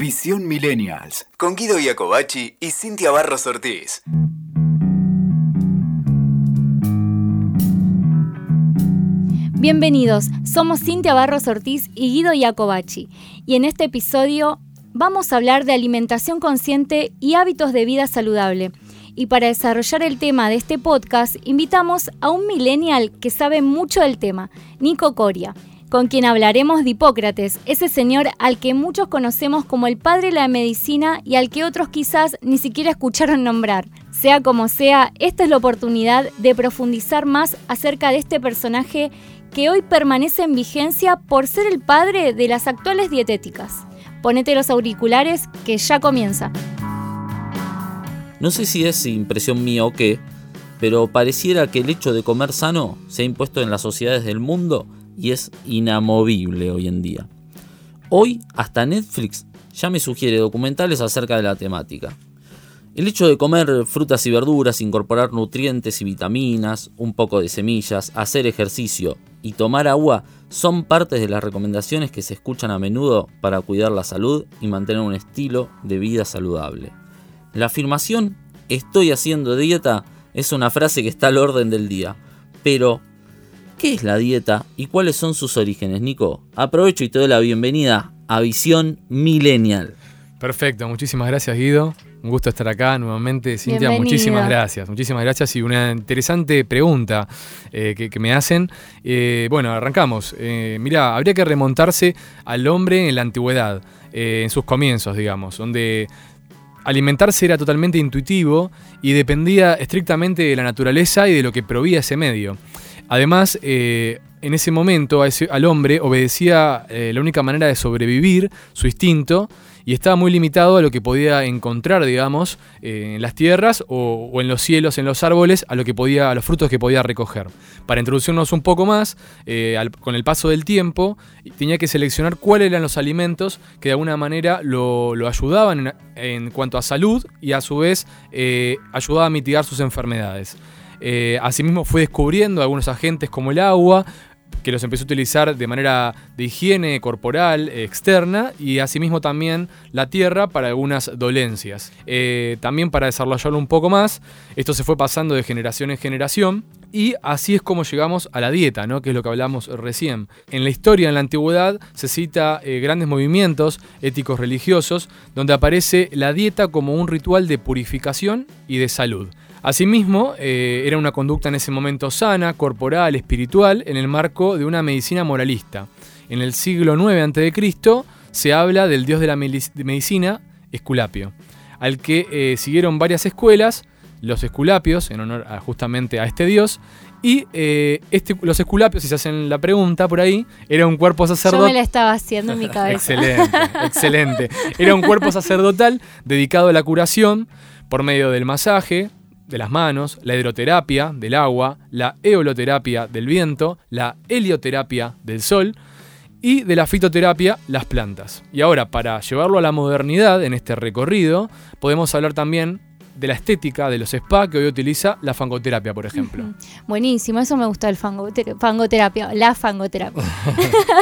Visión Millennials. Con Guido Iacobacci y Cintia Barros Ortiz. Bienvenidos, somos Cintia Barros Ortiz y Guido Iacobacci. Y en este episodio vamos a hablar de alimentación consciente y hábitos de vida saludable. Y para desarrollar el tema de este podcast, invitamos a un millennial que sabe mucho del tema, Nico Coria con quien hablaremos de Hipócrates, ese señor al que muchos conocemos como el padre de la medicina y al que otros quizás ni siquiera escucharon nombrar. Sea como sea, esta es la oportunidad de profundizar más acerca de este personaje que hoy permanece en vigencia por ser el padre de las actuales dietéticas. Ponete los auriculares que ya comienza. No sé si es impresión mía o qué, pero pareciera que el hecho de comer sano se ha impuesto en las sociedades del mundo y es inamovible hoy en día. Hoy hasta Netflix ya me sugiere documentales acerca de la temática. El hecho de comer frutas y verduras, incorporar nutrientes y vitaminas, un poco de semillas, hacer ejercicio y tomar agua son partes de las recomendaciones que se escuchan a menudo para cuidar la salud y mantener un estilo de vida saludable. La afirmación estoy haciendo dieta es una frase que está al orden del día, pero ¿Qué es la dieta y cuáles son sus orígenes, Nico? Aprovecho y te doy la bienvenida a Visión Millennial. Perfecto, muchísimas gracias Guido. Un gusto estar acá nuevamente. Cintia, muchísimas gracias. Muchísimas gracias y una interesante pregunta eh, que, me hacen. Eh, bueno, arrancamos. Eh, mira, habría que remontarse al hombre en la antigüedad, en sus comienzos, digamos, donde alimentarse era totalmente intuitivo y dependía estrictamente de la naturaleza y de lo que proveía ese medio. Además, eh, en ese momento al hombre obedecía eh, la única manera de sobrevivir, su instinto, y estaba muy limitado a lo que podía encontrar, digamos, eh, en las tierras o, en los cielos, en los árboles, a lo que podía, a los frutos que podía recoger. Para introducirnos un poco más, con el paso del tiempo, tenía que seleccionar cuáles eran los alimentos que de alguna manera lo, ayudaban en, en, cuanto a salud y a su vez ayudaba a mitigar sus enfermedades. Eh, asimismo fue descubriendo algunos agentes como el agua, que los empezó a utilizar de manera de higiene corporal externa y asimismo también la tierra para algunas dolencias. Eh, también para desarrollarlo un poco más, esto se fue pasando de generación en generación y así es como llegamos a la dieta, ¿no? que es lo que hablamos recién. En la historia, en la antigüedad, se cita eh, grandes movimientos éticos religiosos donde aparece la dieta como un ritual de purificación y de salud. Asimismo, eh, era una conducta en ese momento sana, corporal, espiritual, en el marco de una medicina moralista. En el siglo IX a.C. se habla del dios de la medicina, Esculapio, al que eh, siguieron varias escuelas, los Esculapios, en honor justamente a este dios, y eh, este, los esculapios, si se hacen la pregunta por ahí, era un cuerpo sacerdotal. Yo me la estaba haciendo en mi cabeza. excelente, excelente. Era un cuerpo sacerdotal dedicado a la curación por medio del masaje, de las manos, la hidroterapia del agua, la eoloterapia del viento, la helioterapia del sol y de la fitoterapia las plantas. Y ahora, para llevarlo a la modernidad en este recorrido, podemos hablar también de la estética de los spa que hoy utiliza la fangoterapia, por ejemplo. Buenísimo, eso me gusta el fangoterapia, la fangoterapia.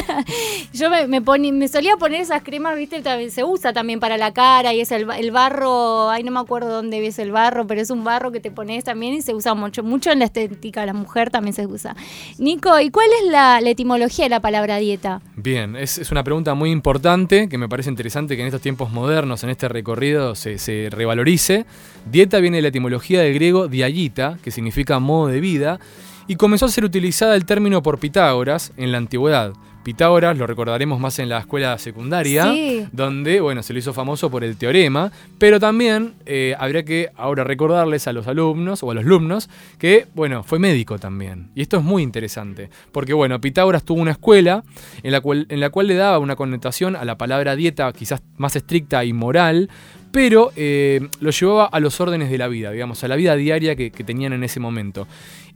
Yo me, me, solía poner esas cremas, viste, se usa también para la cara y es el, barro, ay no me acuerdo dónde ves el barro, pero es un barro que te pones también y se usa mucho, mucho en la estética, la mujer también se usa. Nico, ¿y cuál es la, etimología de la palabra dieta? Bien, es, una pregunta muy importante que me parece interesante que en estos tiempos modernos, en este recorrido, se, se revalorice. Dieta viene de la etimología del griego diagita, que significa modo de vida, y comenzó a ser utilizada el término por Pitágoras en la antigüedad. Pitágoras lo recordaremos más en la escuela secundaria, donde bueno, se lo hizo famoso por el teorema, pero también eh, habría que ahora recordarles a los alumnos o a los alumnos que bueno, fue médico también. Y esto es muy interesante, porque bueno, Pitágoras tuvo una escuela en la cual, en la cual le daba una connotación a la palabra dieta quizás más estricta y moral, pero eh, lo llevaba a los órdenes de la vida, digamos, a la vida diaria que, tenían en ese momento.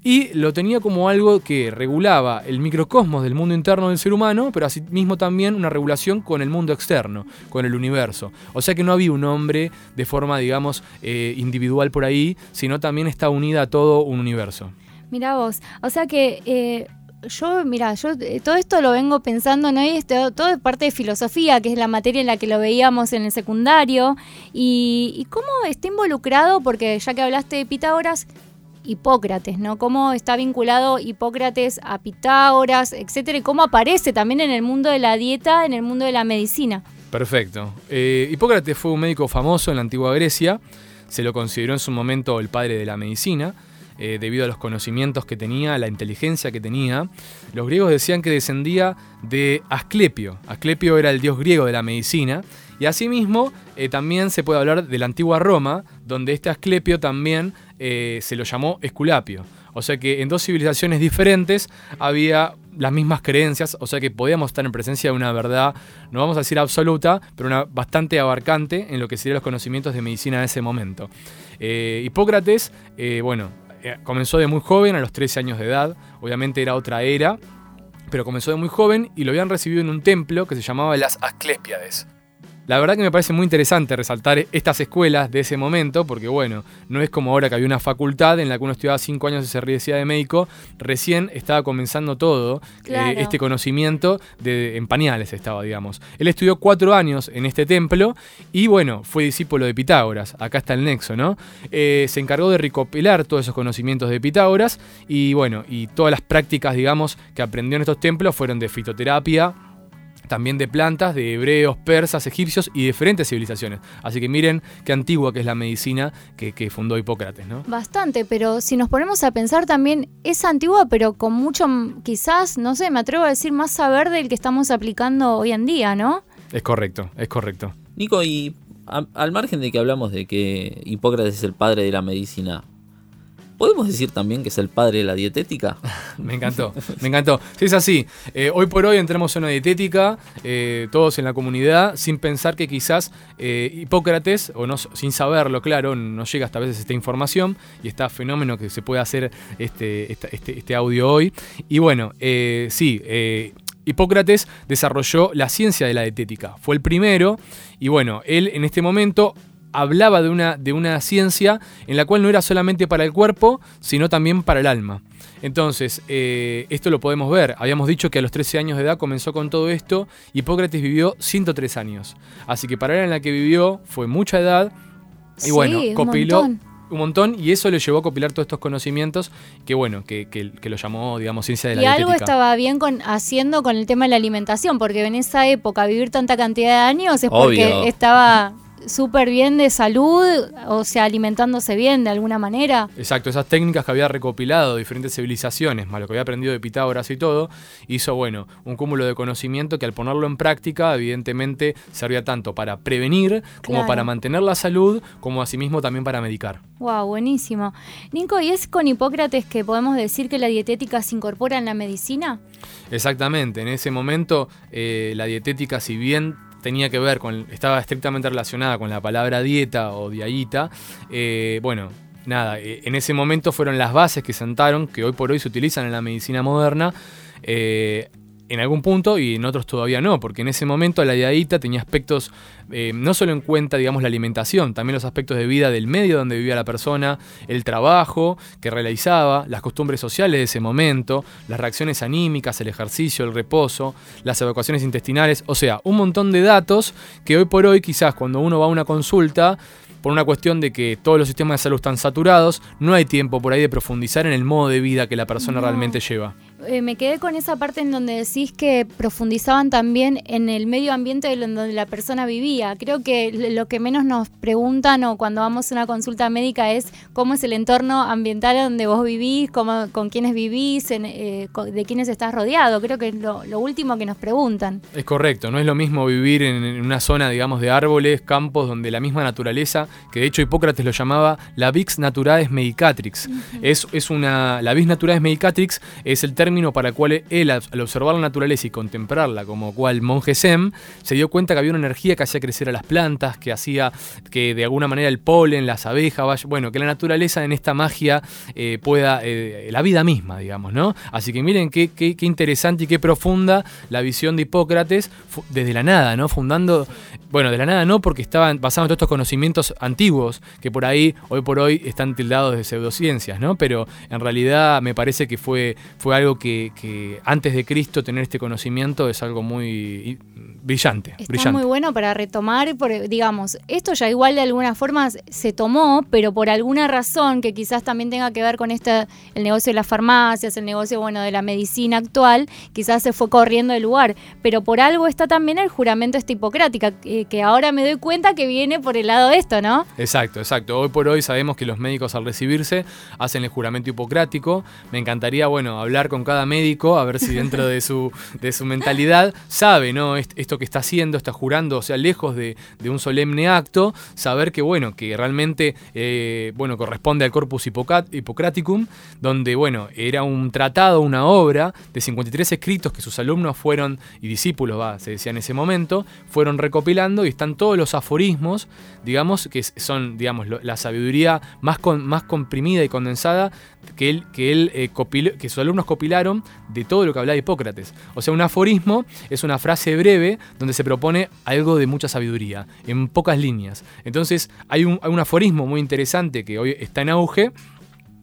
Y lo tenía como algo que regulaba el microcosmos del mundo interno del ser humano, pero asimismo también una regulación con el mundo externo, con el universo. O sea que no había un hombre de forma, digamos, eh, individual por ahí, sino también está unida a todo un universo. Mira vos, o sea que... Eh, yo, mira, yo eh, todo esto lo vengo pensando, ¿no? Y todo es parte de filosofía, que es la materia en la que lo veíamos en el secundario. Y, y cómo está involucrado, porque ya que hablaste de Pitágoras, Hipócrates, ¿no? Cómo está vinculado Hipócrates a Pitágoras, etcétera, y cómo aparece también en el mundo de la dieta, en el mundo de la medicina. Perfecto. Eh, Hipócrates fue un médico famoso en la antigua Grecia, se lo consideró en su momento el padre de la medicina. Eh, debido a los conocimientos que tenía, la inteligencia que tenía. Los griegos decían que descendía de Asclepio. Asclepio era el dios griego de la medicina. Y asimismo, eh, también se puede hablar de la antigua Roma, donde este Asclepio también eh, se lo llamó Esculapio. O sea que en dos civilizaciones diferentes había las mismas creencias, o sea que podíamos estar en presencia de una verdad, no vamos a decir absoluta, pero una bastante abarcante en lo que serían los conocimientos de medicina en ese momento. Hipócrates, bueno, comenzó de muy joven, a los 13 años de edad, obviamente era otra era, pero comenzó de muy joven y lo habían recibido en un templo que se llamaba las Asclepiades. La verdad que me parece muy interesante resaltar estas escuelas de ese momento, porque bueno, no es como ahora que había una facultad en la que uno estudiaba cinco años y se recibía de médico, recién estaba comenzando todo, eh, este conocimiento de, en pañales estaba, digamos. Él estudió cuatro años en este templo y bueno, fue discípulo de Pitágoras, acá está el nexo, ¿no? Eh, se encargó de recopilar todos esos conocimientos de Pitágoras y bueno, y todas las prácticas, digamos, que aprendió en estos templos fueron de fitoterapia, también de plantas, de hebreos, persas, egipcios y diferentes civilizaciones. Así que miren qué antigua que es la medicina que, fundó Hipócrates, ¿no? Bastante, pero si nos ponemos a pensar también, es antigua, pero con mucho, quizás, no sé, me atrevo a decir más saber del que estamos aplicando hoy en día, ¿no? Es correcto, es correcto. Nico, y al margen de que hablamos de que Hipócrates es el padre de la medicina, ¿Podemos decir también que es el padre de la dietética? me encantó, me encantó. Sí, es así. Eh, hoy por hoy entramos en una dietética, eh, todos en la comunidad, sin pensar que quizás eh, Hipócrates, o no, sin saberlo, claro, no llega hasta a veces esta información y está fenómeno que se puede hacer este, este, este audio hoy. Y bueno, sí, Hipócrates desarrolló la ciencia de la dietética. Fue el primero y bueno, él en este momento hablaba de una, de una ciencia en la cual no era solamente para el cuerpo, sino también para el alma. Entonces, eh, esto lo podemos ver. Habíamos dicho que a los 13 años de edad comenzó con todo esto. Hipócrates vivió 103 años. Así que para él en la que vivió fue mucha edad. Y bueno, copiló un montón. y eso le llevó a copilar todos estos conocimientos que bueno, que, que, lo llamó, digamos, ciencia de la Y algo estaba bien con, haciendo con el tema de la alimentación, porque en esa época vivir tanta cantidad de años es porque estaba súper bien de salud, o sea, alimentándose bien de alguna manera. Exacto, esas técnicas que había recopilado diferentes civilizaciones, más lo que había aprendido de Pitágoras y todo, hizo, bueno, un cúmulo de conocimiento que al ponerlo en práctica, evidentemente, servía tanto para prevenir, como para mantener la salud, como asimismo también para medicar. Wow, buenísimo. Nico, ¿y es con Hipócrates que podemos decir que la dietética se incorpora en la medicina? Exactamente, en ese momento eh, la dietética, si bien tenía que ver con, estaba estrictamente relacionada con la palabra dieta o diaita, eh, bueno, nada, eh, en ese momento fueron las bases que sentaron, que hoy por hoy se utilizan en la medicina moderna, eh, en algún punto y en otros todavía no, porque en ese momento la diadita tenía aspectos, eh, no solo en cuenta, digamos, la alimentación, también los aspectos de vida del medio donde vivía la persona, el trabajo que realizaba, las costumbres sociales de ese momento, las reacciones anímicas, el ejercicio, el reposo, las evacuaciones intestinales, o sea, un montón de datos que hoy por hoy quizás cuando uno va a una consulta, por una cuestión de que todos los sistemas de salud están saturados, no hay tiempo por ahí de profundizar en el modo de vida que la persona realmente lleva. Eh, me quedé con esa parte en donde decís que profundizaban también en el medio ambiente donde la persona vivía. Creo que lo que menos nos preguntan o cuando vamos a una consulta médica es cómo es el entorno ambiental donde vos vivís, cómo, con quiénes vivís, eh, de quiénes estás rodeado. Creo que es lo, último que nos preguntan. Es correcto, no es lo mismo vivir en, una zona, digamos, de árboles, campos, donde la misma naturaleza, que de hecho Hipócrates lo llamaba la Vix Naturalis Medicatrix. es, es una, la Vix Naturalis Medicatrix es el término para el cual él, al observar la naturaleza y contemplarla como cual monje Zen, se dio cuenta que había una energía que hacía crecer a las plantas, que hacía que de alguna manera el polen, las abejas, bueno, que la naturaleza en esta magia eh, pueda, eh, la vida misma, digamos, ¿no? Así que miren qué, qué, interesante y qué profunda la visión de Hipócrates desde la nada, ¿no? Fundando, bueno, de la nada no, porque estaban basados en todos estos conocimientos antiguos que por ahí, hoy por hoy, están tildados de pseudociencias, ¿no? Pero en realidad me parece que fue, fue algo que, antes de Cristo tener este conocimiento es algo muy brillante. Está muy bueno para retomar, digamos, esto ya igual de alguna forma se tomó, pero por alguna razón que quizás también tenga que ver con este, el negocio de las farmacias, el negocio bueno de la medicina actual, quizás se fue corriendo del lugar, pero por algo está también el juramento esta hipocrática, que, ahora me doy cuenta que viene por el lado de esto, ¿no? Exacto, exacto. Hoy por hoy sabemos que los médicos al recibirse hacen el juramento hipocrático. Me encantaría, bueno, hablar con cada médico, a ver si dentro de su, de su mentalidad sabe, ¿no? Esto que está haciendo, está jurando, o sea, lejos de, un solemne acto, saber que, bueno, que realmente, eh, bueno, corresponde al Corpus Hippocraticum, donde, bueno, era un tratado, una obra de 53 escritos que sus alumnos fueron, y discípulos, se decía en ese momento, fueron recopilando y están todos los aforismos, digamos, que son, digamos, la sabiduría más, más comprimida y condensada que él, que él eh, que sus alumnos copilaron de todo lo que hablaba Hipócrates. O sea, un aforismo es una frase breve donde se propone algo de mucha sabiduría, en pocas líneas. Entonces, hay un, hay un aforismo muy interesante que hoy está en auge,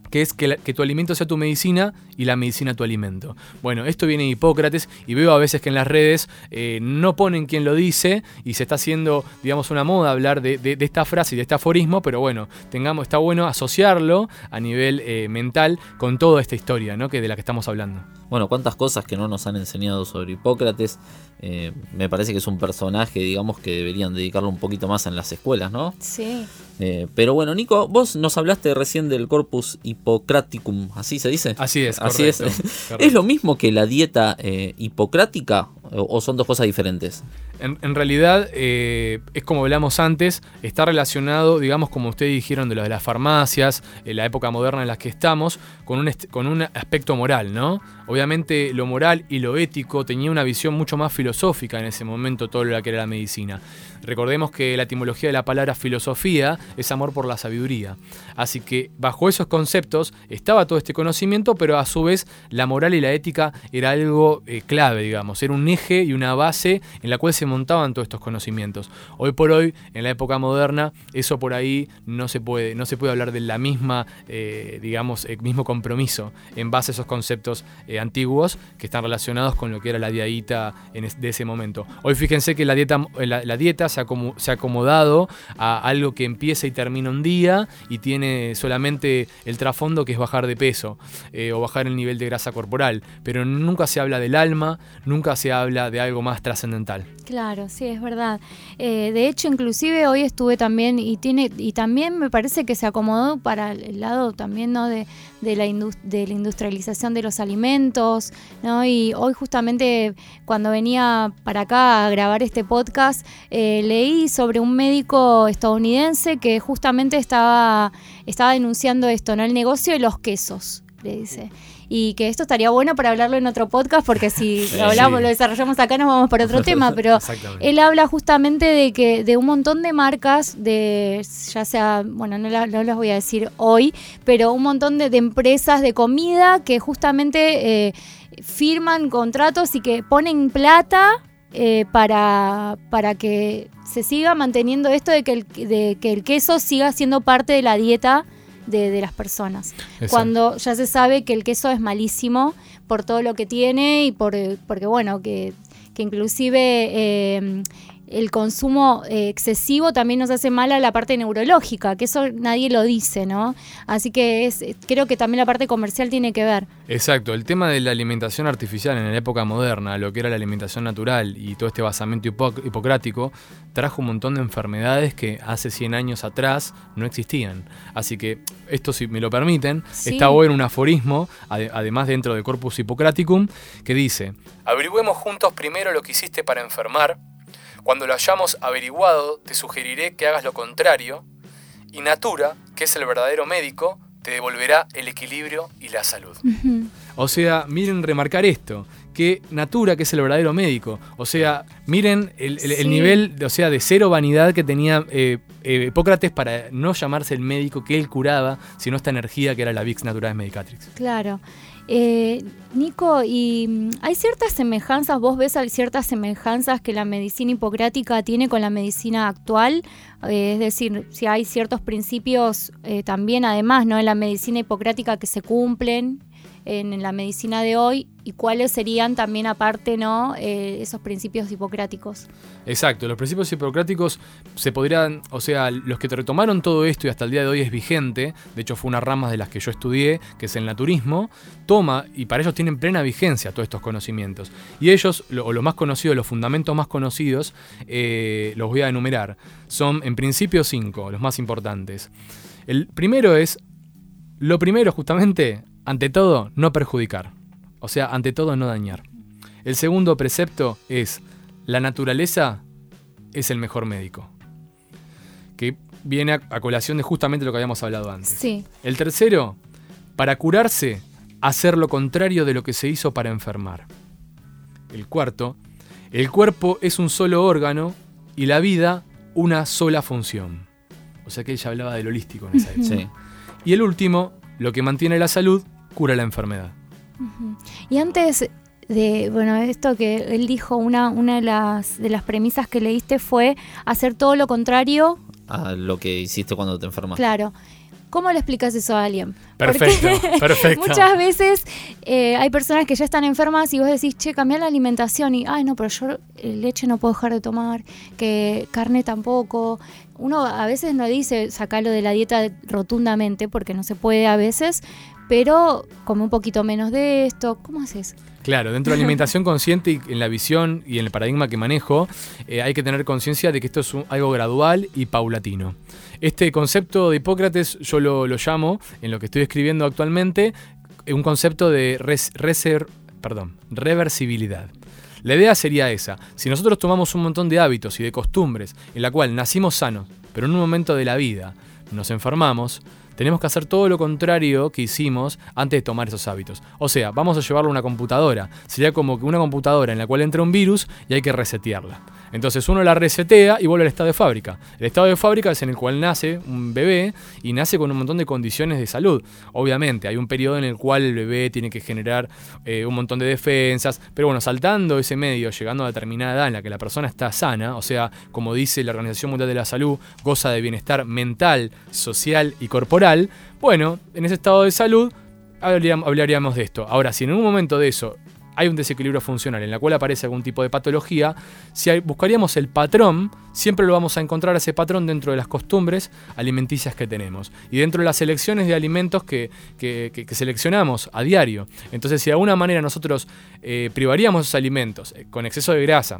que es que, tu alimento sea tu medicina y la medicina tu alimento. Bueno, esto viene de Hipócrates y veo a veces que en las redes eh, no ponen quien lo dice y se está haciendo, digamos, una moda hablar de, esta frase y de este aforismo, pero bueno, tengamos, está bueno asociarlo a nivel eh, mental con toda esta historia, ¿no? Que de la que estamos hablando. Bueno, cuántas cosas que no nos han enseñado sobre Hipócrates. Eh, me parece que es un personaje, digamos, que deberían dedicarlo un poquito más en las escuelas, ¿no? Sí. Eh, pero bueno, Nico, vos nos hablaste recién del Corpus Hippocraticum, ¿así se dice? Así es, Así es. ¿Es lo mismo que la dieta eh, hipocrática o son dos cosas diferentes? En, realidad, eh, es como hablamos antes, está relacionado, digamos, como ustedes dijeron, de lo de las farmacias, en la época moderna en la que estamos, con un, con un aspecto moral, ¿no? Obviamente lo moral y lo ético tenía una visión mucho más filosófica en ese momento todo lo que era la medicina. Recordemos que la etimología de la palabra filosofía es amor por la sabiduría. Así que bajo esos conceptos estaba todo este conocimiento, pero a su vez la moral y la ética era algo eh, clave, digamos, era un eje y una base en la cual se montaban todos estos conocimientos. Hoy por hoy, en la época moderna, eso por ahí no se puede, no se puede hablar de la misma, eh, digamos, el mismo compromiso en base a esos conceptos eh, antiguos que están relacionados con lo que era la dieta de ese momento. Hoy fíjense que la dieta, la dieta se ha, acomodado a algo que empieza y termina un día y tiene solamente el trasfondo que es bajar de peso eh, o bajar el nivel de grasa corporal, pero nunca se habla del alma, nunca se habla de algo más trascendental. Claro, sí, es verdad. Eh, de hecho, inclusive hoy estuve también y tiene y también me parece que se acomodó para el lado también no de, de la, de la industrialización de los alimentos, ¿no? Y hoy justamente cuando venía para acá a grabar este podcast eh, leí sobre un médico estadounidense que justamente estaba estaba denunciando esto, ¿no? El negocio de los quesos, le dice y que esto estaría bueno para hablarlo en otro podcast porque si lo hablamos, lo desarrollamos acá nos vamos por otro tema, pero él habla justamente de que de un montón de marcas de ya sea, bueno, no, las voy a decir hoy, pero un montón de, empresas de comida que justamente eh, firman contratos y que ponen plata eh, para, para que se siga manteniendo esto de que, el, de que el queso siga siendo parte de la dieta de, las personas. Cuando ya se sabe que el queso es malísimo por todo lo que tiene y por porque bueno, que, que inclusive eh, el consumo eh, excesivo también nos hace mal a la parte neurológica, que eso nadie lo dice, ¿no? Así que es, creo que también la parte comercial tiene que ver. Exacto, el tema de la alimentación artificial en la época moderna, lo que era la alimentación natural y todo este basamento hipocrático, trajo un montón de enfermedades que hace 100 años atrás no existían. Así que esto, si me lo permiten, está hoy en un aforismo, además dentro de Corpus Hippocraticum, que dice, averigüemos juntos primero lo que hiciste para enfermar, cuando lo hayamos averiguado, te sugeriré que hagas lo contrario, y Natura, que es el verdadero médico, te devolverá el equilibrio y la salud. O sea, miren remarcar esto, que Natura, que es el verdadero médico, o sea, miren el, nivel, o sea, de cero vanidad que tenía eh, eh, Hipócrates para no llamarse el médico que él curaba, sino esta energía que era la Vix Naturalis Medicatrix. Claro. Eh, Nico, y mm, hay ciertas semejanzas, vos ves ciertas semejanzas que la medicina hipocrática tiene con la medicina actual, eh, es decir, si hay ciertos principios eh, también además ¿no? en la medicina hipocrática que se cumplen en la medicina de hoy y cuáles serían también aparte no eh, esos principios hipocráticos. Exacto, los principios hipocráticos se podrían, o sea, los que te retomaron todo esto y hasta el día de hoy es vigente, de hecho fue una rama de las que yo estudié, que es el naturismo, toma y para ellos tienen plena vigencia todos estos conocimientos. Y ellos, o lo más conocido, los fundamentos más conocidos, eh, los voy a enumerar. Son en principio cinco, los más importantes. El primero es, lo primero justamente, ante todo, no perjudicar. O sea, ante todo, no dañar. El segundo precepto es, la naturaleza es el mejor médico. Que viene a, colación de justamente lo que habíamos hablado antes. Sí. El tercero, para curarse, hacer lo contrario de lo que se hizo para enfermar. El cuarto, el cuerpo es un solo órgano y la vida una sola función. O sea que ella hablaba del holístico en esa época. Y el último, lo que mantiene la salud, cura la enfermedad. Y antes de, bueno, esto que él dijo, una, una de, las, de las premisas que leíste fue hacer todo lo contrario a lo que hiciste cuando te enfermaste. Claro. ¿Cómo le explicas eso a alguien? Perfecto, perfecto. Muchas veces eh, hay personas que ya están enfermas y vos decís, che, cambiar la alimentación y, ay, no, pero yo eh, leche no puedo dejar de tomar, que carne tampoco. Uno a veces no dice sacarlo de la dieta rotundamente porque no se puede a veces, pero come un poquito menos de esto. ¿Cómo haces? Claro, dentro de la alimentación consciente y en la visión y en el paradigma que manejo, eh, hay que tener conciencia de que esto es algo gradual y paulatino. Este concepto de Hipócrates yo lo, llamo, en lo que estoy escribiendo actualmente, un concepto de reversibilidad. La idea sería esa, si nosotros tomamos un montón de hábitos y de costumbres en la cual nacimos sanos, pero en un momento de la vida nos enfermamos, tenemos que hacer todo lo contrario que hicimos antes de tomar esos hábitos. O sea, vamos a llevarlo a una computadora. Sería como que una computadora en la cual entra un virus y hay que resetearla. Entonces uno la resetea y vuelve al estado de fábrica. El estado de fábrica es en el cual nace un bebé y nace con un montón de condiciones de salud. Obviamente, hay un periodo en el cual el bebé tiene que generar eh, un montón de defensas, pero bueno, saltando ese medio, llegando a determinada edad en la que la persona está sana, o sea, como dice la Organización Mundial de la Salud, goza de bienestar mental, social y corporal, bueno, en ese estado de salud hablaríamos de esto. Ahora, si en un momento de eso hay un desequilibrio funcional en la cual aparece algún tipo de patología, si buscaríamos el patrón, siempre lo vamos a encontrar ese patrón dentro de las costumbres alimenticias que tenemos y dentro de las selecciones de alimentos que, seleccionamos a diario. Entonces, si de alguna manera nosotros eh, privaríamos esos alimentos eh, con exceso de grasa,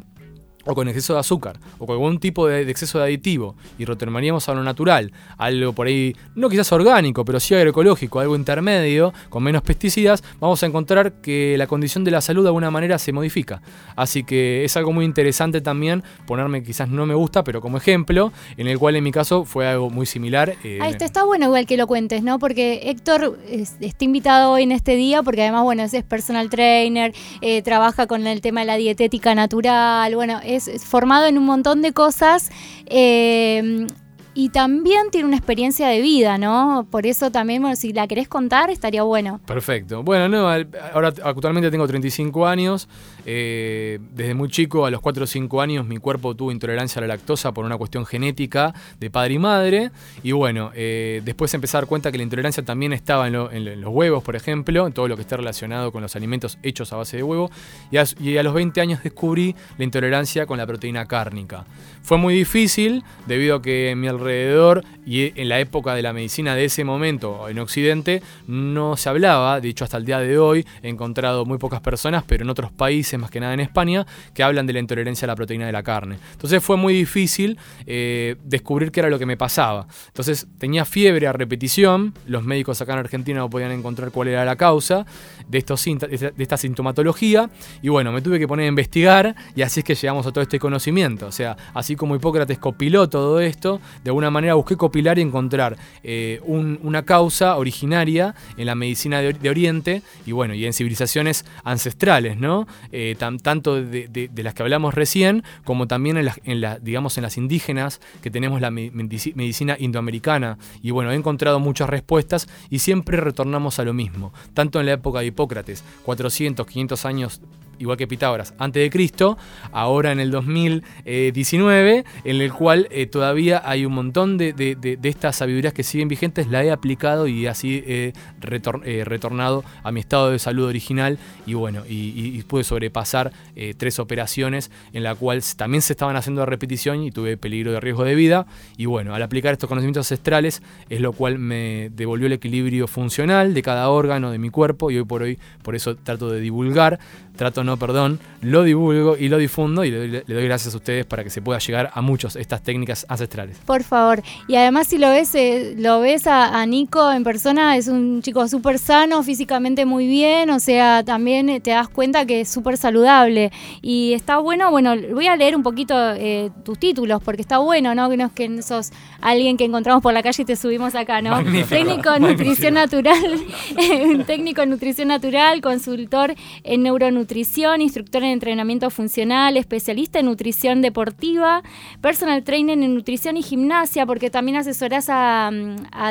o con exceso de azúcar, o con algún tipo de, exceso de aditivo, y retornaríamos a lo natural, algo por ahí, no quizás orgánico, pero sí agroecológico, algo intermedio, con menos pesticidas, vamos a encontrar que la condición de la salud de alguna manera se modifica. Así que es algo muy interesante también ponerme, quizás no me gusta, pero como ejemplo, en el cual en mi caso fue algo muy similar. Ahí está, está bueno igual que lo cuentes, ¿no? Porque Héctor está invitado hoy en este día, porque además, bueno, es personal trainer, eh, trabaja con el tema de la dietética natural, bueno, es, formado en un montón de cosas. Eh, y también tiene una experiencia de vida, ¿no? Por eso también, bueno, si la querés contar, estaría bueno. Perfecto. Bueno, no, ahora actualmente tengo 35 años. Eh, desde muy chico, a los 4 o 5 años, mi cuerpo tuvo intolerancia a la lactosa por una cuestión genética de padre y madre. Y bueno, eh, después empecé a dar cuenta que la intolerancia también estaba en, los huevos, por ejemplo, en todo lo que está relacionado con los alimentos hechos a base de huevo. Y a, los 20 años descubrí la intolerancia con la proteína cárnica. Fue muy difícil debido a que mi alrededor y en la época de la medicina de ese momento en Occidente no se hablaba, de hecho hasta el día de hoy he encontrado muy pocas personas, pero en otros países, más que nada en España, que hablan de la intolerancia a la proteína de la carne. Entonces fue muy difícil eh, descubrir qué era lo que me pasaba. Entonces tenía fiebre a repetición, los médicos acá en Argentina no podían encontrar cuál era la causa de, estos, de esta sintomatología y bueno, me tuve que poner a investigar y así es que llegamos a todo este conocimiento. O sea, así como Hipócrates copiló todo esto, de alguna manera busqué copilar y encontrar eh, una causa originaria en la medicina de, Oriente y bueno, y en civilizaciones ancestrales, ¿no? Eh, tanto de, las que hablamos recién, como también en las, en digamos, en las indígenas, que tenemos la medicina indoamericana. Y bueno, he encontrado muchas respuestas y siempre retornamos a lo mismo, tanto en la época de Hipócrates, 400, 500 años igual que Pitágoras, antes de Cristo, ahora en el 2019, en el cual eh, todavía hay un montón de, estas sabidurías que siguen vigentes, la he aplicado y así he retornado a mi estado de salud original y bueno, y, pude sobrepasar tres operaciones en la cual también se estaban haciendo a repetición y tuve peligro de riesgo de vida y bueno, al aplicar estos conocimientos ancestrales es lo cual me devolvió el equilibrio funcional de cada órgano de mi cuerpo y hoy por hoy por eso trato de divulgar trato no, perdón, lo divulgo y lo difundo y le, doy gracias a ustedes para que se pueda llegar a muchos estas técnicas ancestrales. Por favor. Y además si lo ves, eh, lo ves a, Nico en persona, es un chico súper sano, físicamente muy bien, o sea, también eh, te das cuenta que es súper saludable. Y está bueno, bueno, voy a leer un poquito eh, tus títulos, porque está bueno, ¿no? Que no es que sos alguien que encontramos por la calle y te subimos acá, ¿no? técnico en nutrición natural, técnico en nutrición natural, consultor en neuronutrición nutrición, instructor en entrenamiento funcional, especialista en nutrición deportiva, personal trainer en nutrición y gimnasia, porque también asesoras a,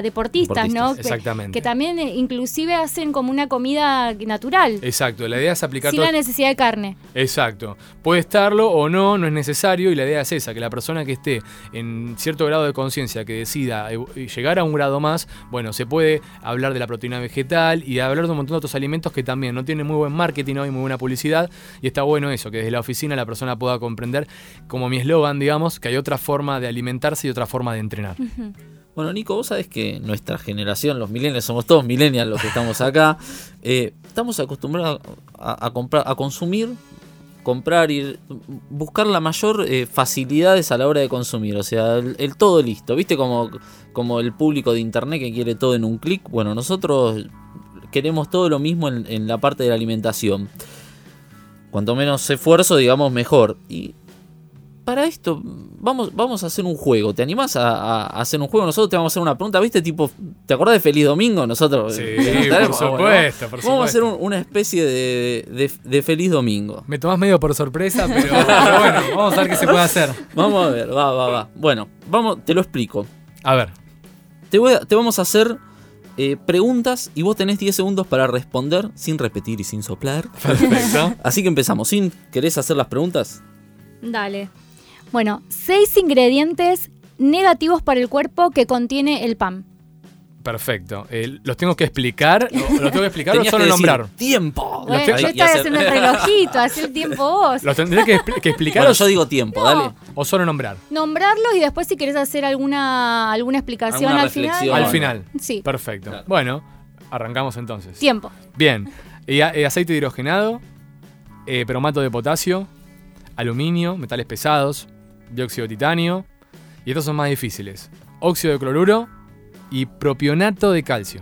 deportistas, ¿no? Exactamente. Que, también eh, inclusive hacen como una comida natural. Exacto, la idea es aplicar... Sin la necesidad de carne. Exacto. Puede estarlo o no, no es necesario y la idea es esa, que la persona que esté en cierto grado de conciencia, que decida llegar a un grado más, bueno, se puede hablar de la proteína vegetal y hablar de un montón de otros alimentos que también no tienen muy buen marketing hoy, muy buena publicidad publicidad y está bueno eso, que desde la oficina la persona pueda comprender, como mi eslogan, digamos, que hay otra forma de alimentarse y otra forma de entrenar. Bueno, Nico, vos sabés que nuestra generación, los millennials, somos todos millennials los que estamos acá, eh, estamos acostumbrados a, comprar, a consumir, comprar y buscar la mayor eh, facilidades a la hora de consumir, o sea, el, todo listo, ¿viste? Como, como el público de internet que quiere todo en un clic. Bueno, nosotros queremos todo lo mismo en la parte de la alimentación. Cuanto menos esfuerzo, digamos, mejor. Y para esto vamos, vamos a hacer un juego. ¿Te animás a, hacer un juego? Nosotros te vamos a hacer una pregunta, ¿viste? Tipo, ¿te acordás de Feliz Domingo? Nosotros. Sí, por supuesto, Vamos a hacer una especie de, Feliz Domingo. Me tomás medio por sorpresa, pero, bueno, vamos a ver qué se puede hacer. Vamos a ver, va, va, va. Bueno, vamos, te lo explico. A ver. Te, voy te vamos a hacer eh, preguntas y vos tenés 10 segundos para responder sin repetir y sin soplar. Perfecto. Así que empezamos. ¿Sin querés hacer las preguntas? Dale. Bueno, seis ingredientes negativos para el cuerpo que contiene el pan. Perfecto. Eh, ¿Los tengo que explicar? ¿Los tengo que explicar o solo nombrar? ¡Tiempo! Bueno, yo estaba haciendo el relojito, hacer el tiempo vos. ¿Los tendré que, explicar o yo digo tiempo, dale. ¿O solo nombrar? Nombrarlos y después si querés hacer alguna, alguna explicación al final. Al final. Sí. Perfecto. Bueno, arrancamos entonces. Tiempo. Bien. Eh, aceite hidrogenado, eh, bromato de potasio, aluminio, metales pesados, dióxido de titanio. Y estos son más difíciles. Óxido de cloruro y propionato de calcio.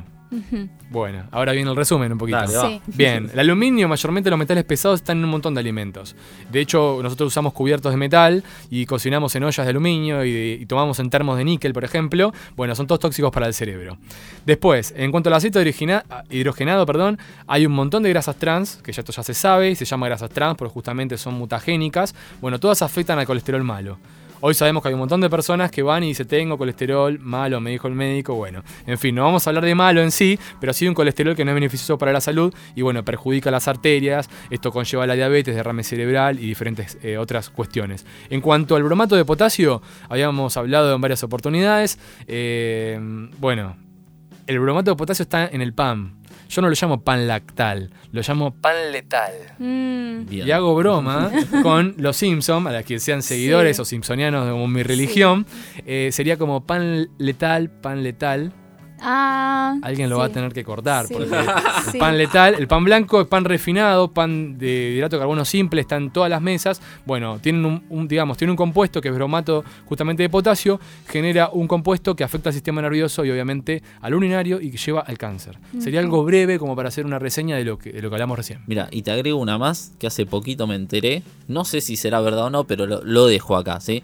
Bueno, ahora viene el resumen un poquito. Bien, el aluminio, mayormente los metales pesados, están en un montón de alimentos. De hecho, nosotros usamos cubiertos de metal y cocinamos en ollas de aluminio y, tomamos en termos de níquel, por ejemplo. Bueno, son todos tóxicos para el cerebro. Después, en cuanto al aceite hidrogenado, perdón, hay un montón de grasas trans, que ya esto ya se sabe, y se llama grasas trans porque justamente son mutagénicas. Bueno, todas afectan al colesterol malo. Hoy sabemos que hay un montón de personas que van y dicen, tengo colesterol malo, me dijo el médico. Bueno, en fin, no vamos a hablar de malo en sí, pero sí un colesterol que no es beneficioso para la salud y bueno, perjudica las arterias. Esto conlleva la diabetes, derrame cerebral y diferentes eh, otras cuestiones. En cuanto al bromato de potasio, habíamos hablado en varias oportunidades. Eh, bueno, el bromato de potasio está en el PAM. Yo no lo llamo pan lactal, lo llamo pan letal. Mm. Y hago broma con los Simpsons, a las que sean seguidores o simpsonianos de mi religión. Eh, sería como pan letal, pan letal. Ah, Alguien lo va a tener que cortar. Porque pan letal, el pan blanco es pan refinado, pan de hidrato de carbono simple, está en todas las mesas. Bueno, tienen un, digamos, tiene un compuesto que es bromato justamente de potasio, genera un compuesto que afecta al sistema nervioso y obviamente al urinario y que lleva al cáncer. Sería algo breve como para hacer una reseña de lo que, de lo que hablamos recién. Mira, y te agrego una más que hace poquito me enteré. No sé si será verdad o no, pero lo, dejo acá, ¿sí?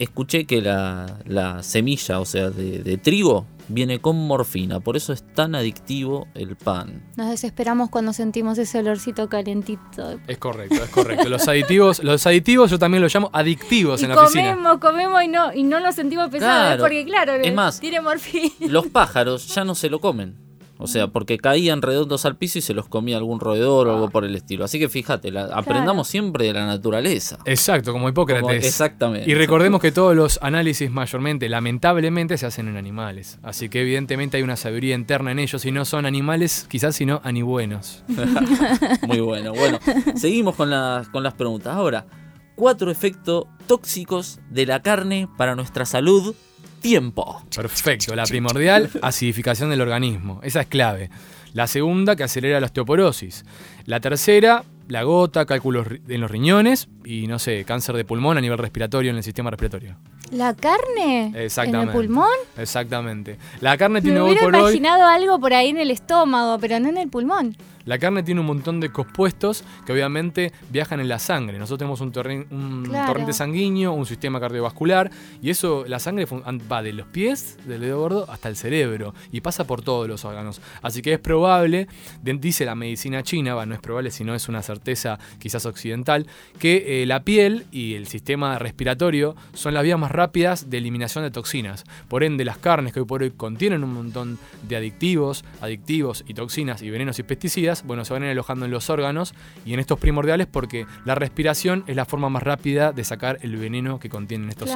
Escuché que la, semilla, o sea, de trigo, viene con morfina, por eso es tan adictivo el pan. Nos desesperamos cuando sentimos ese olorcito calentito. Es correcto, es correcto. Los aditivos, los aditivos yo también los llamo adictivos en la oficina. Comemos, comemos y no, y no nos sentimos pesados, porque claro, es más, tiene morfina. Los pájaros ya no se lo comen. O sea, porque caían redondos al piso y se los comía algún roedor o algo por el estilo. Así que fíjate, aprendamos siempre de la naturaleza. Exacto, como Hipócrates. exactamente. Y recordemos que todos los análisis mayormente, lamentablemente, se hacen en animales. Así que evidentemente hay una sabiduría interna en ellos y no son animales, quizás, sino anibuenos. Muy bueno. Bueno, seguimos con las, con las preguntas. Ahora, cuatro efectos tóxicos de la carne para nuestra salud tiempo. Perfecto. La primordial, acidificación del organismo. Esa es clave. La segunda, que acelera la osteoporosis. La tercera, la gota, cálculos en los riñones y, no sé, cáncer de pulmón a nivel respiratorio en el sistema respiratorio. ¿La carne? Exactamente. ¿En el pulmón? Exactamente. La carne tiene Me hoy hubiera por hoy... imaginado algo por ahí en el estómago, pero no en el pulmón. La carne tiene un montón de compuestos que obviamente viajan en la sangre. Nosotros tenemos un, torrente sanguíneo, un sistema cardiovascular y eso, la sangre va de los pies, del dedo gordo, hasta el cerebro y pasa por todos los órganos. Así que es probable, dice la medicina china, no es probable, sino es una certeza quizás occidental, que eh, la piel y el sistema respiratorio son las vías más rápidas de eliminación de toxinas. Por ende, las carnes que hoy por hoy contienen un montón de adictivos, adictivos y toxinas y venenos y pesticidas, bueno, se van alojando en los órganos y en estos primordiales porque la respiración es la forma más rápida de sacar el veneno que contienen estos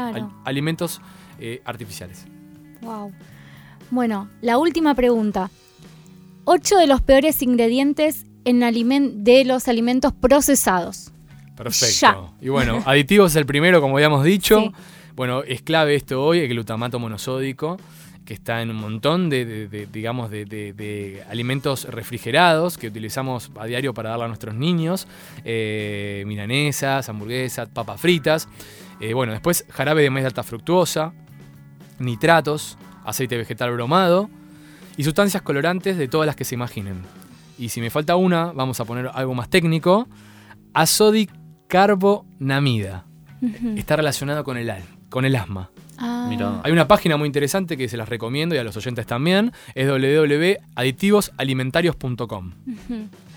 alimentos eh, artificiales. Wow. Bueno, la última pregunta. Ocho de los peores ingredientes en de los alimentos procesados. Perfecto. Y bueno, aditivos es el primero, como habíamos dicho. Bueno, es clave esto hoy, el glutamato monosódico que está en un montón de, digamos, de, alimentos refrigerados que utilizamos a diario para darle a nuestros niños, eh, milanesas, hamburguesas, papas fritas. Eh, bueno, después jarabe de maíz de alta fructuosa, nitratos, aceite vegetal bromado y sustancias colorantes de todas las que se imaginen. Y si me falta una, vamos a poner algo más técnico, azodicarbonamida. Está relacionado con el, con el asma. Ah. Hay una página muy interesante que se las recomiendo y a los oyentes también, es www.aditivosalimentarios.com.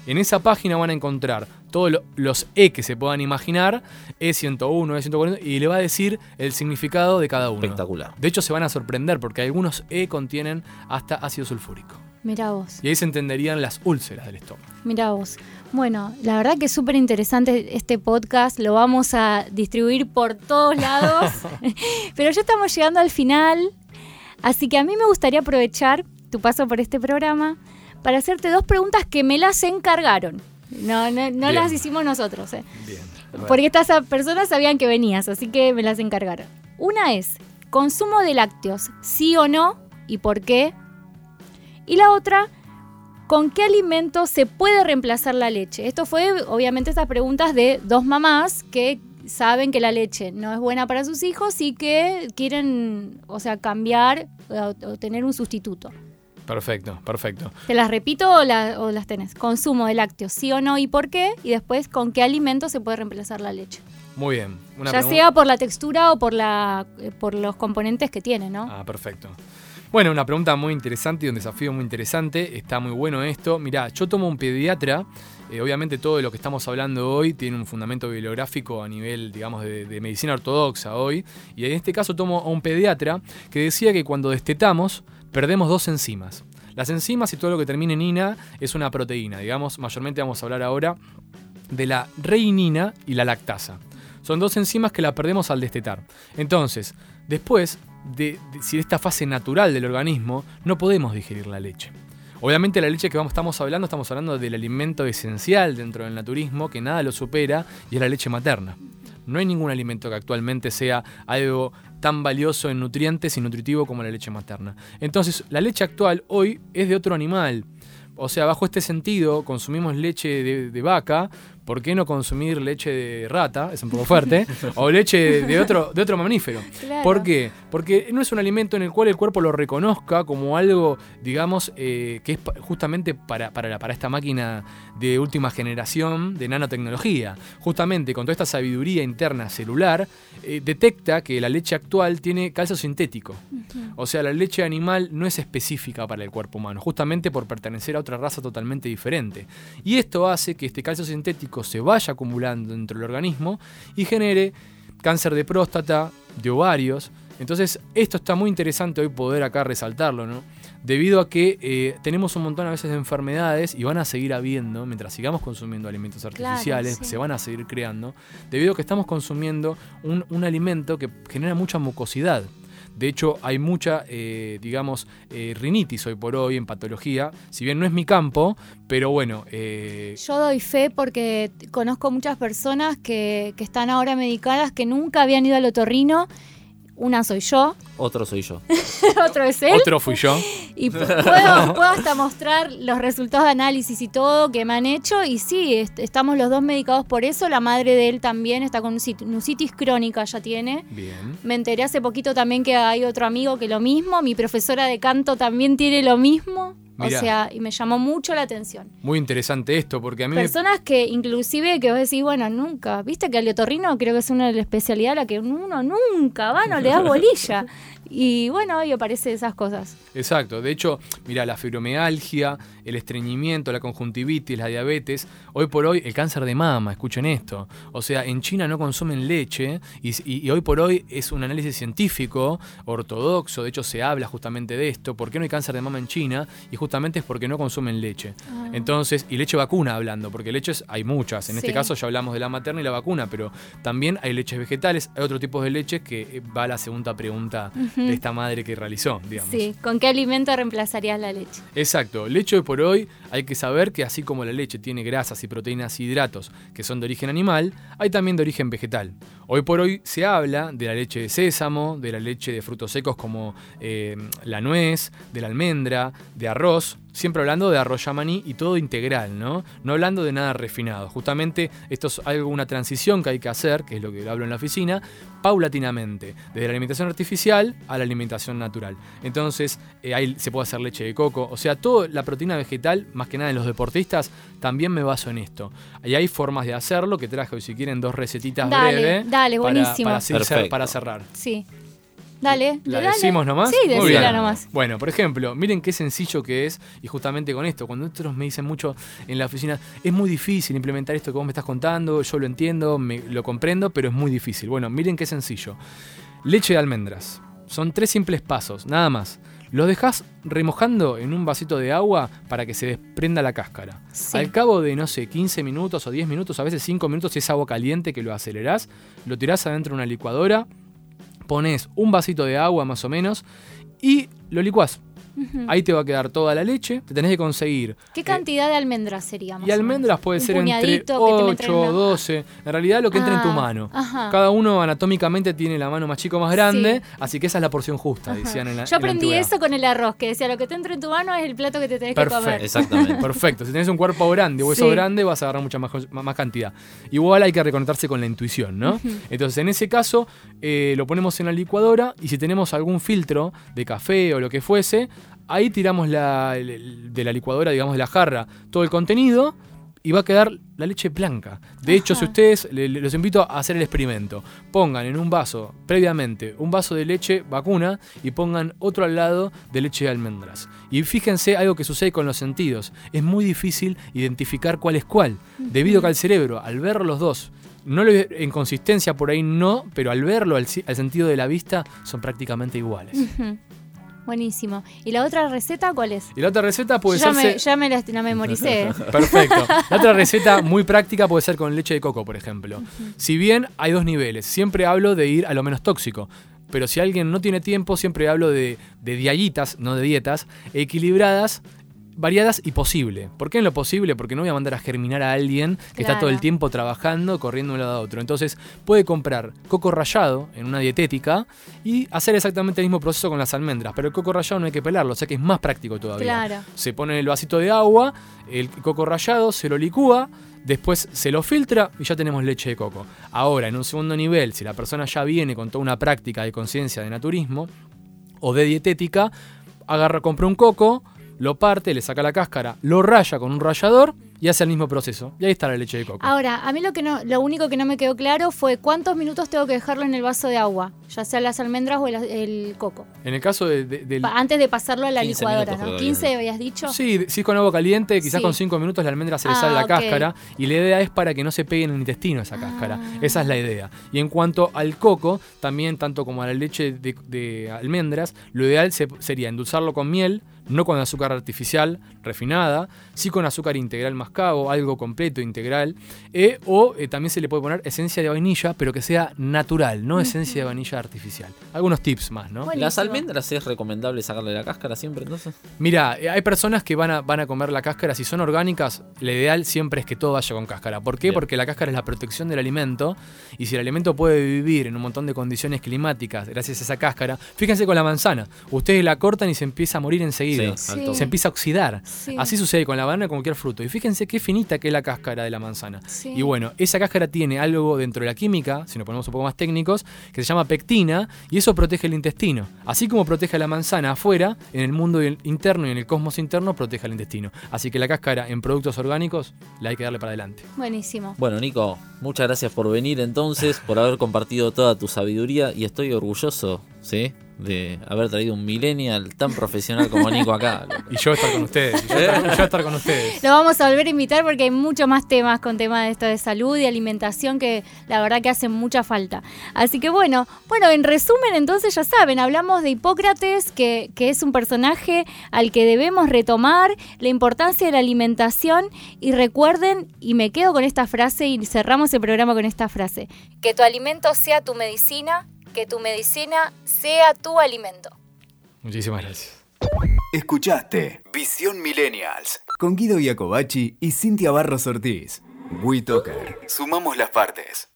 En esa página van a encontrar todos los E que se puedan imaginar, E101, E140, y le va a decir el significado de cada uno. Espectacular. De hecho, se van a sorprender porque algunos E contienen hasta ácido sulfúrico. Mira vos. Y ahí se entendería las úlceras del estómago. Mira vos. Bueno, la verdad que es súper interesante este podcast, lo vamos a distribuir por todos lados, pero ya estamos llegando al final, así que a mí me gustaría aprovechar tu paso por este programa para hacerte dos preguntas que me las encargaron. No, no, las hicimos nosotros, ¿eh? Bien. Porque estas personas sabían que venías, así que me las encargaron. Una es, ¿consumo de lácteos, sí o no? ¿Y por qué? Y la otra, ¿con qué alimento se puede reemplazar la leche? Esto fue, obviamente, estas preguntas de dos mamás que saben que la leche no es buena para sus hijos y que quieren, o sea, cambiar o, tener un sustituto. Perfecto, perfecto. ¿Te las repito o, las tenés? Consumo de lácteos, sí o no y por qué. Y después, ¿con qué alimento se puede reemplazar la leche? Muy bien. ya sea por la textura o por, la, eh, por los componentes que tiene, ¿no? Ah, perfecto. Bueno, una pregunta muy interesante y un desafío muy interesante. Está muy bueno esto. Mirá, yo tomo un pediatra. Eh, obviamente todo lo que estamos hablando hoy tiene un fundamento bibliográfico a nivel, digamos, de, medicina ortodoxa hoy. Y en este caso tomo a un pediatra que decía que cuando destetamos perdemos dos enzimas. Las enzimas y todo lo que termine en ina es una proteína. Digamos, mayormente vamos a hablar ahora de la reinina y la lactasa. Son dos enzimas que la perdemos al destetar. Entonces, después de, si de esta fase natural del organismo no podemos digerir la leche. Obviamente la leche que vamos, estamos hablando, estamos hablando del alimento esencial dentro del naturismo, que nada lo supera, y es la leche materna. No hay ningún alimento que actualmente sea algo tan valioso en nutrientes y nutritivo como la leche materna. Entonces, la leche actual hoy es de otro animal. O sea, bajo este sentido, consumimos leche de vaca ¿por qué no consumir leche de rata? Es un poco fuerte. o leche de otro, de otro mamífero. ¿Por qué? Porque no es un alimento en el cual el cuerpo lo reconozca como algo, digamos, eh, que es justamente para, para, para esta máquina de última generación de nanotecnología. Justamente con toda esta sabiduría interna celular, eh, detecta que la leche actual tiene calcio sintético. O sea, la leche animal no es específica para el cuerpo humano, justamente por pertenecer a otra raza totalmente diferente. Y esto hace que este calcio sintético se vaya acumulando dentro del organismo y genere cáncer de próstata, de ovarios. Entonces, esto está muy interesante hoy poder acá resaltarlo, ¿no? debido a que eh, tenemos un montón a veces de enfermedades y van a seguir habiendo, mientras sigamos consumiendo alimentos artificiales, se van a seguir creando, debido a que estamos consumiendo un, un alimento que genera mucha mucosidad. De hecho, hay mucha, eh, digamos, eh, rinitis hoy por hoy en patología. Si bien no es mi campo, pero bueno. Eh, Yo doy fe porque conozco muchas personas que, que están ahora medicadas que nunca habían ido al otorrino una soy yo. Otro soy yo. Otro es él. Otro fui yo. Y puedo, hasta mostrar los resultados de análisis y todo que me han hecho. Y sí, estamos los dos medicados por eso. La madre de él también está con sinusitis crónica, ya tiene. Bien. Me enteré hace poquito también que hay otro amigo que lo mismo. Mi profesora de canto también tiene lo mismo. O sea, y me llamó mucho la atención. Muy interesante esto, porque a mí Personas que inclusive que vos decís, bueno, nunca, viste que el otorrino creo que es una de las especialidades a la que uno nunca va, no le da bolilla. Y bueno, hoy aparece esas cosas. Exacto. De hecho, mira, la fibromialgia, el estreñimiento, la conjuntivitis, la diabetes, hoy por hoy el cáncer de mama, escuchen esto. O sea, en China no consumen leche y, hoy por hoy es un análisis científico, ortodoxo, de hecho se habla justamente de esto. ¿Por qué no hay cáncer de mama en China? Y justamente es porque no consumen leche. Ah. Entonces, y leche vacuna hablando, porque leches hay muchas. En este caso ya hablamos de la materna y la vacuna, pero también hay leches vegetales, hay otro tipo de leches que va a la segunda pregunta de esta madre que realizó, digamos. Sí, ¿con qué alimento reemplazarías la leche? Exacto, leche por hoy hay que saber que así como la leche tiene grasas y proteínas y hidratos que son de origen animal, hay también de origen vegetal. Hoy por hoy se habla de la leche de sésamo, de la leche de frutos secos como eh, la nuez, de la almendra, de arroz, siempre hablando de arroz yamaní y todo integral, ¿no? No hablando de nada refinado. Justamente esto es algo, una transición que hay que hacer, que es lo que hablo en la oficina, paulatinamente, desde la alimentación artificial a la alimentación natural. Entonces, eh, ahí se puede hacer leche de coco, o sea, toda la proteína vegetal, más que nada en los deportistas, también me baso en esto. Y hay formas de hacerlo, que traje hoy si quieren dos recetitas breves. Dale, buenísimo. Para, cerrar. Sí. Dale, ¿La decimos nomás? Sí, decila nomás. Bueno, por ejemplo, miren qué sencillo que es, y justamente con esto, cuando otros me dicen mucho en la oficina, es muy difícil implementar esto que vos me estás contando, yo lo entiendo, me, lo comprendo, pero es muy difícil. Bueno, miren qué sencillo. Leche de almendras. Son tres simples pasos, nada más. Lo dejas remojando en un vasito de agua para que se desprenda la cáscara. Al cabo de, no sé, 15 minutos o 10 minutos, a veces 5 minutos, si es agua caliente que lo acelerás, lo tirás adentro de una licuadora, pones un vasito de agua más o menos y lo licuás. Ahí te va a quedar toda la leche. Te tenés que conseguir. ¿Qué cantidad de almendras sería? y almendras puede ser entre 8 o 12. En realidad lo que entra en tu ah, mano. Cada uno anatómicamente tiene la mano más chico, más grande. Así que esa es la porción justa, decían en la Yo aprendí eso con el arroz, que decía lo que te entra en tu mano es el plato que te tenés que comer. Exactamente. Perfecto. Si tenés un cuerpo grande, hueso grande, vas a agarrar mucha más, más, cantidad. Igual hay que reconectarse con la intuición, ¿no? Entonces, en ese caso, eh, lo ponemos en la licuadora y si tenemos algún filtro de café o lo que fuese, Ahí tiramos la, de la licuadora, digamos, de la jarra, todo el contenido y va a quedar la leche blanca. De hecho, si ustedes, los invito a hacer el experimento. Pongan en un vaso, previamente, un vaso de leche vacuna y pongan otro al lado de leche de almendras. Y fíjense algo que sucede con los sentidos. Es muy difícil identificar cuál es cuál, debido a que al cerebro, al ver los dos, no en consistencia por ahí no, pero al verlo, al, sentido de la vista, son prácticamente iguales. Buenísimo. ¿Y la otra receta cuál es? Y la otra receta puede ser. Me, ya me la, memoricé. Perfecto. La otra receta muy práctica puede ser con leche de coco, por ejemplo. Si bien hay dos niveles, siempre hablo de ir a lo menos tóxico. Pero si alguien no tiene tiempo, siempre hablo de, de diallitas, no de dietas, equilibradas variadas y posible. ¿Por qué en lo posible? Porque no voy a mandar a germinar a alguien que está todo el tiempo trabajando, corriendo de un lado a otro. Entonces puede comprar coco rallado en una dietética y hacer exactamente el mismo proceso con las almendras. Pero el coco rallado no hay que pelarlo, o sea que es más práctico todavía. Se pone el vasito de agua, el coco rallado se lo licúa, después se lo filtra y ya tenemos leche de coco. Ahora, en un segundo nivel, si la persona ya viene con toda una práctica de conciencia de naturismo o de dietética, agarra, compra un coco, lo parte, le saca la cáscara, lo raya con un rallador y hace el mismo proceso. Y ahí está la leche de coco. Ahora, a mí lo que no, lo único que no me quedó claro fue cuántos minutos tengo que dejarlo en el vaso de agua, ya sea las almendras o el, coco. En el caso de, antes de pasarlo a la licuadora, ¿no? 15 habías dicho. Sí, si es con agua caliente, quizás con 5 minutos la almendra se le sale la ah, cáscara y la idea es para que no se pegue en el intestino esa cáscara. Ah. Esa es la idea. Y en cuanto al coco, también tanto como a la leche de, almendras, lo ideal sería endulzarlo con miel no con azúcar artificial refinada, sí con azúcar integral mascabo, algo completo, integral, eh, o eh, también se le puede poner esencia de vainilla, pero que sea natural, no esencia de vainilla artificial. Algunos tips más, ¿no? ¿Las almendras es recomendable sacarle la cáscara siempre entonces? Mira, eh, hay personas que van a, van a comer la cáscara, si son orgánicas, lo ideal siempre es que todo vaya con cáscara. ¿Por qué? Porque la cáscara es la protección del alimento y si el alimento puede vivir en un montón de condiciones climáticas gracias a esa cáscara, fíjense con la manzana, ustedes la cortan y se empieza a morir enseguida, se empieza a oxidar. Así sucede con la banana con cualquier fruto. Y fíjense qué finita que es la cáscara de la manzana. Y bueno, esa cáscara tiene algo dentro de la química, si nos ponemos un poco más técnicos, que se llama pectina y eso protege el intestino. Así como protege a la manzana afuera, en el mundo interno y en el cosmos interno protege al intestino. Así que la cáscara en productos orgánicos la hay que darle para adelante. Buenísimo. Bueno, Nico, muchas gracias por venir entonces, por haber compartido toda tu sabiduría y estoy orgulloso, ¿sí? De haber traído un millennial tan profesional como Nico acá. y yo estar con ustedes, y yo estar, con ustedes. Lo vamos a volver a invitar porque hay muchos más temas con temas de esto de salud y alimentación que la verdad que hacen mucha falta. Así que bueno, bueno, en resumen entonces ya saben, hablamos de Hipócrates, que, que es un personaje al que debemos retomar, la importancia de la alimentación y recuerden, y me quedo con esta frase y cerramos el programa con esta frase, que tu alimento sea tu medicina que tu medicina sea tu alimento. Muchísimas gracias. Escuchaste Visión Millennials con Guido Iacobacci y Cintia Barros Ortiz. WeToker. Sumamos las partes.